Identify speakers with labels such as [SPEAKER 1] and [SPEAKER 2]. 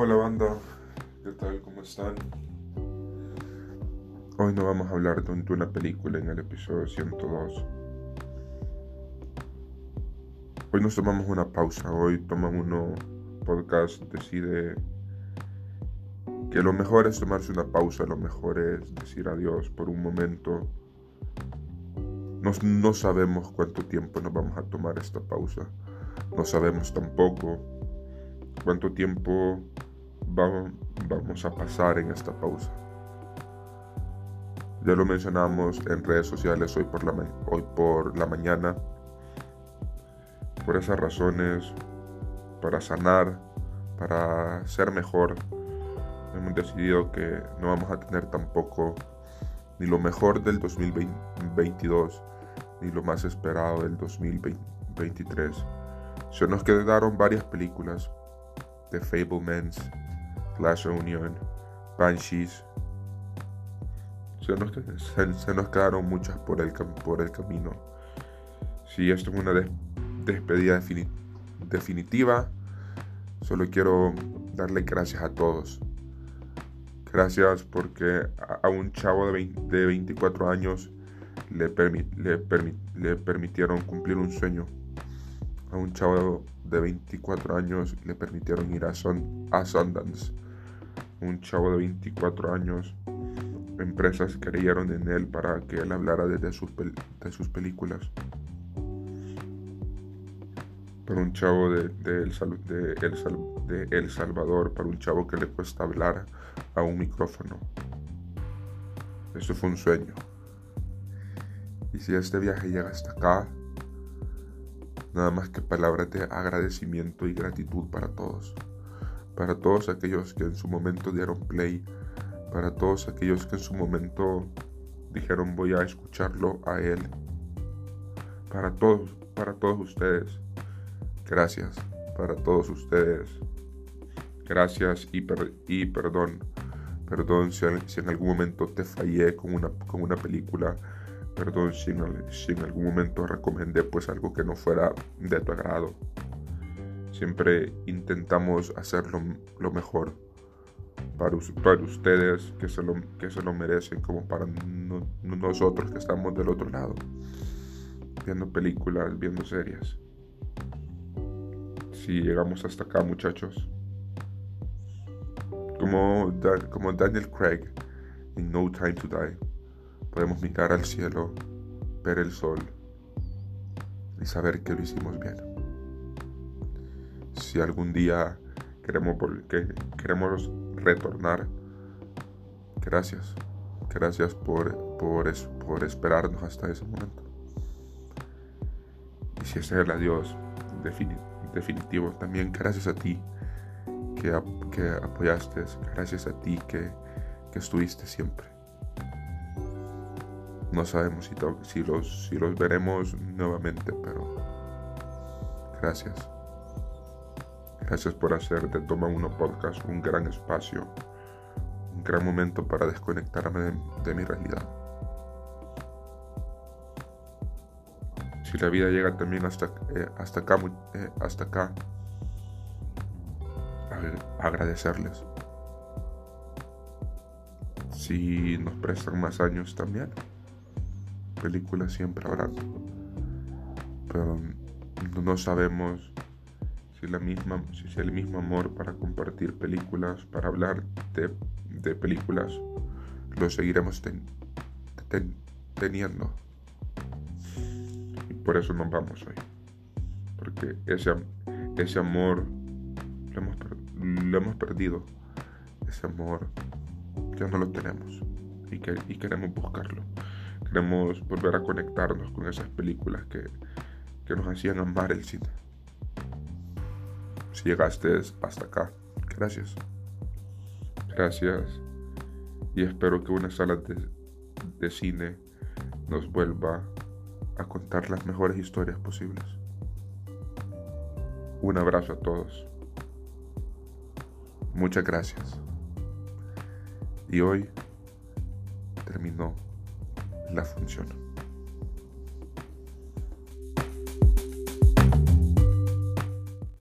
[SPEAKER 1] Hola banda, ¿qué tal? ¿Cómo están? Hoy no vamos a hablar de una película en el episodio 102. Hoy nos tomamos una pausa, hoy Toma uno podcast decide que lo mejor es tomarse una pausa, lo mejor es decir adiós por un momento. no sabemos cuánto tiempo nos vamos a tomar esta pausa, no sabemos tampoco cuánto tiempo vamos a pasar en esta pausa. Ya lo mencionamos en redes sociales hoy por la, hoy por la mañana. Por esas razones, para sanar, para ser mejor, hemos decidido que no vamos a tener tampoco ni lo mejor del 2022 ni lo más esperado del 2023. Se nos quedaron varias películas The Fablemans, Clash Union, Banshees. Se nos, quedaron muchas por el, por el camino. Si esto es una despedida definitiva, solo quiero darle gracias a todos. Gracias porque a, un chavo de, de 24 años le, le, le permitieron cumplir un sueño. A un chavo de 24 años le permitieron ir a, a Sundance. Un chavo de 24 años, empresas creyeron en él para que él hablara de sus, películas. Para un chavo de, el, de El Salvador, para un chavo que le cuesta hablar a un micrófono. Eso fue un sueño. Y si este viaje llega hasta acá, nada más que palabras de agradecimiento y gratitud para todos. Para todos aquellos que en su momento dieron play, para todos aquellos que en su momento dijeron voy a escucharlo a él. Para todos, para todos ustedes. Gracias. Para todos ustedes. Gracias y, y perdón. Perdón si, en algún momento te fallé con una, una película Perdón si en, algún momento recomendé pues algo que no fuera de tu agrado. Siempre intentamos hacerlo lo mejor para, ustedes que se, lo, que se lo merecen como para nosotros que estamos del otro lado. Viendo películas, viendo series. Si llegamos hasta acá muchachos. Como, como Daniel Craig en No Time to Die podemos mirar al cielo, ver el sol y saber que lo hicimos bien. Si algún día queremos, que queremos retornar, gracias. Gracias por, por, esperarnos hasta ese momento. Y si es el adiós definitivo, también gracias a ti que, que apoyaste, gracias a ti que, que estuviste siempre. No sabemos si, los, si los veremos nuevamente, pero gracias. Gracias por hacer de Toma Uno Podcast un gran espacio, un gran momento para desconectarme de, mi realidad. Si la vida llega también hasta, eh, hasta acá, eh, hasta acá, agradecerles. Si nos prestan más años también películas siempre habrá. Pero no sabemos si, la misma, si es el mismo amor para compartir películas, para hablar de, de películas, lo seguiremos teniendo. Y por eso nos vamos hoy. Porque ese, ese amor lo hemos, lo hemos perdido. Ese amor ya no lo tenemos y, y queremos buscarlo. Queremos volver a conectarnos con esas películas que, que nos hacían amar el cine. Llegaste hasta acá, gracias. Gracias. Y espero que una sala de cine nos vuelva a contar las mejores historias posibles. Un abrazo a todos. Muchas gracias. Y hoy terminó la función.